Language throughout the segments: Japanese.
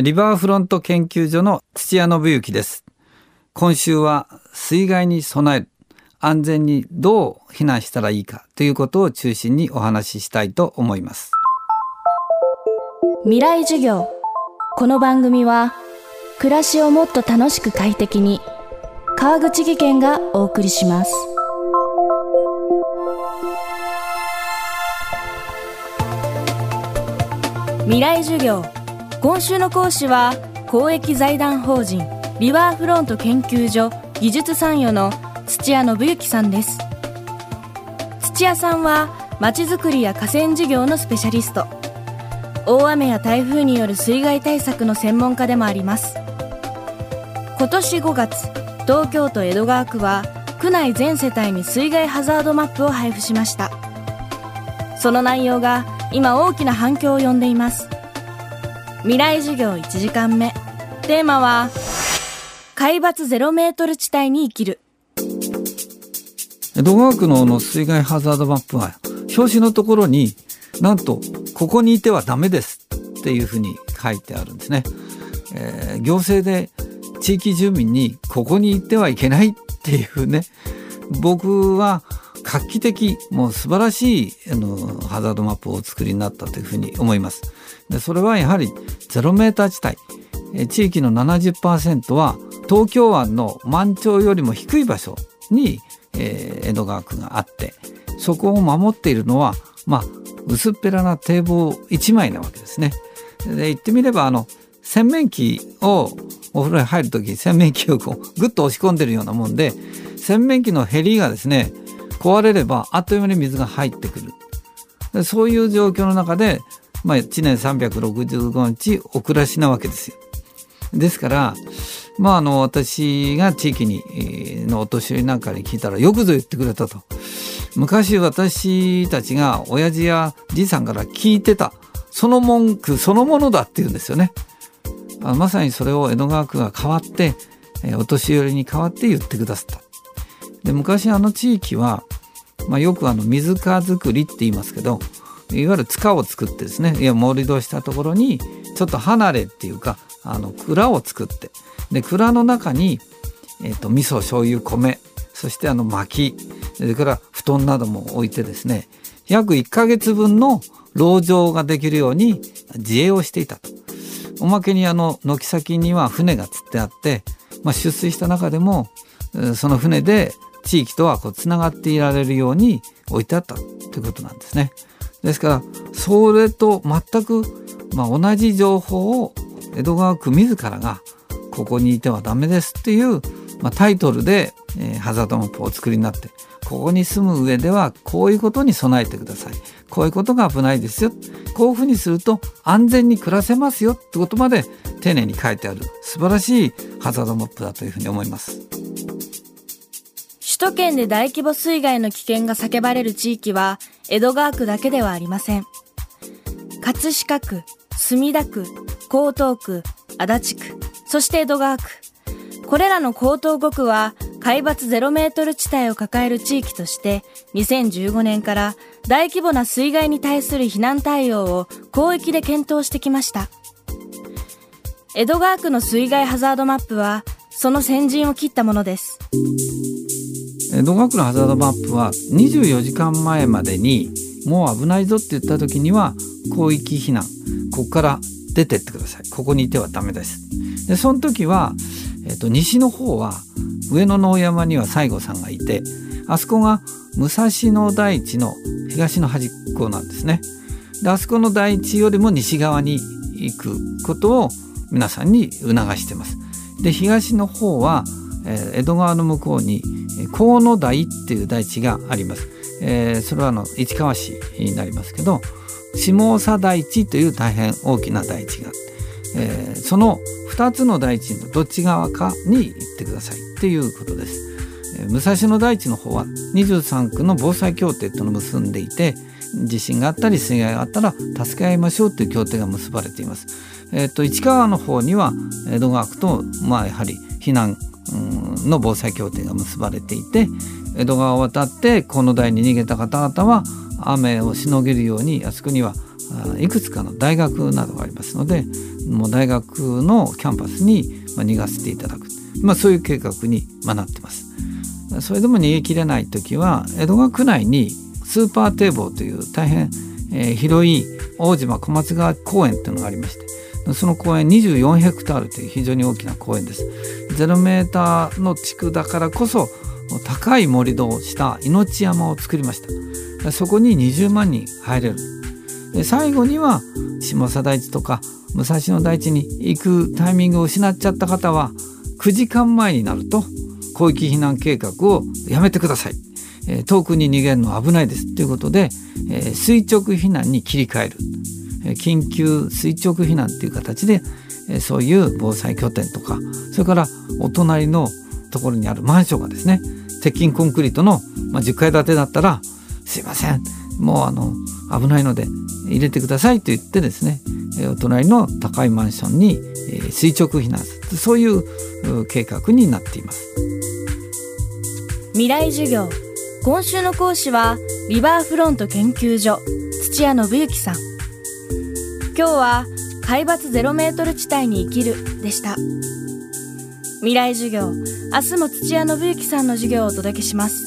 リバーフロント研究所の土屋信之です。今週は水害に備える安全にどう避難したらいいかということを中心にお話ししたいと思います。未来授業。この番組は暮らしをもっと楽しく快適に川口義賢がお送りします。未来授業。今週の講師は公益財団法人リバーフロント研究所技術参与の土屋信之さんです。土屋さんはまちづくりや河川事業のスペシャリスト。大雨や台風による水害対策の専門家でもあります。今年5月東京都江戸川区は区内全世帯に水害ハザードマップを配布しました。その内容が今大きな反響を呼んでいます。未来授業1時間目。テーマは海抜0メートル地帯に生きる。江戸川区のの水害ハザードマップは表紙のところになんとここにいてはダメですっていうふうに書いてあるんですね、えー、行政で地域住民にここに行ってはいけないっていうね。僕は画期的もう素晴らしいあのハザードマップをお作りになったというふうに思います。でそれはやはり0メーター地帯地域の70%は東京湾の満潮よりも低い場所に、えー、江戸川区があってそこを守っているのは、まあ、薄っぺらな堤防1枚なわけですね。で言ってみればあの洗面器をお風呂に入る時洗面器をこうグッと押し込んでるようなもんで洗面器のヘリがですね壊れればあっという間に水が入ってくるそういう状況の中で、まあ、1年365日お暮らしなわけですよ。ですからまああの私が地域にのお年寄りなんかに聞いたらよくぞ言ってくれたと。昔私たちが親父やじいさんから聞いてたその文句そのものだって言うんですよね。まさにそれを江戸川区が変わって、お年寄りに代わって言ってくださった。で昔あの地域は、まあ、よくあの水川作りって言いますけどいわゆる塚を作ってですねいや盛り土したところにちょっと離れっていうかあの蔵を作ってで蔵の中に、えーと、味噌醤油米そしてあの薪それから布団なども置いてですね約1ヶ月分の籠城ができるように自衛をしていたと。おまけにあの軒先には船がつってあって、まあ、出水した中でもその船で地域とはこうつながっていられるように置いてあったということなんですね。ですからそれと全く、まあ、同じ情報を江戸川区自らがここにいてはダメですっていう、まあ、タイトルで、え、ハザードマップをお作りになってここに住む上ではこういうことに備えてください。こういうことが危ないですよ。こういうふうにすると安全に暮らせますよってことまで丁寧に書いてある素晴らしいハザードマップだというふうに思います。首都圏で大規模水害の危険が叫ばれる地域は江戸川区だけではありません。葛飾区墨田区江東区足立区そして江戸川区。これらの江東5区は海抜0メートル地帯を抱える地域として2015年から大規模な水害に対する避難対応を広域で検討してきました。江戸川区の水害ハザードマップはその先陣を切ったものです。江戸川区のハザードマップは24時間前までにもう危ないぞって言った時には広域避難ここから出てってくださいここにいてはダメですでその時は、えーと西の方は上野の大山には西郷さんがいてあそこが武蔵野台地の東の端っこなんですね。であそこの台地よりも西側に行くことを皆さんに促してます。で東の方は、えー、江戸川の向こうに河野台っていう台地があります。えー、それはあの市川市になりますけど下佐台地という大変大きな台地があって、えー、その2つの台地のどっち側かに行ってくださいっていうことですえ。武蔵野台地の方は23区の防災協定との結んでいて地震があったり水害があったら助け合いましょうという協定が結ばれています。えっと市川の方には江戸川区とまあやはり避難の防災協定が結ばれていて江戸川を渡ってこの台に逃げた方々は雨をしのげるようにあそこにはいくつかの大学などがありますのでもう大学のキャンパスに逃がせていただく、まあ、そういう計画になってます。それでも逃げきれない時は江戸川区内にスーパー堤防という大変、広い大島小松川公園というのがありましてその公園24ヘクタールという非常に大きな公園です。0メーターの地区だからこそ高い盛り土をした命山を作りました。そこに20万人入れる。で最後には下佐台地とか武蔵野台地に行くタイミングを失っちゃった方は9時間前になると広域避難計画をやめてください、え、遠くに逃げるのは危ないです。ということで、え、垂直避難に切り替える、え、緊急垂直避難という形で、え、そういう防災拠点とかそれからお隣のところにあるマンションがですね鉄筋コンクリートの、まあ、10階建てだったらすいませんもうあの危ないので入れてくださいと言ってですねお隣の高いマンションに垂直避難する。そういう計画になっています。未来授業。今週の講師はリバーフロント研究所土屋信之さん。今日は海抜ゼロメートル地帯に生きる。でした。未来授業。明日も土屋信之さんの授業をお届けします。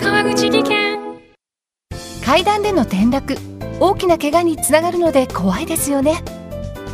川口技研。階段での転落。大きな怪我につながるので怖いですよね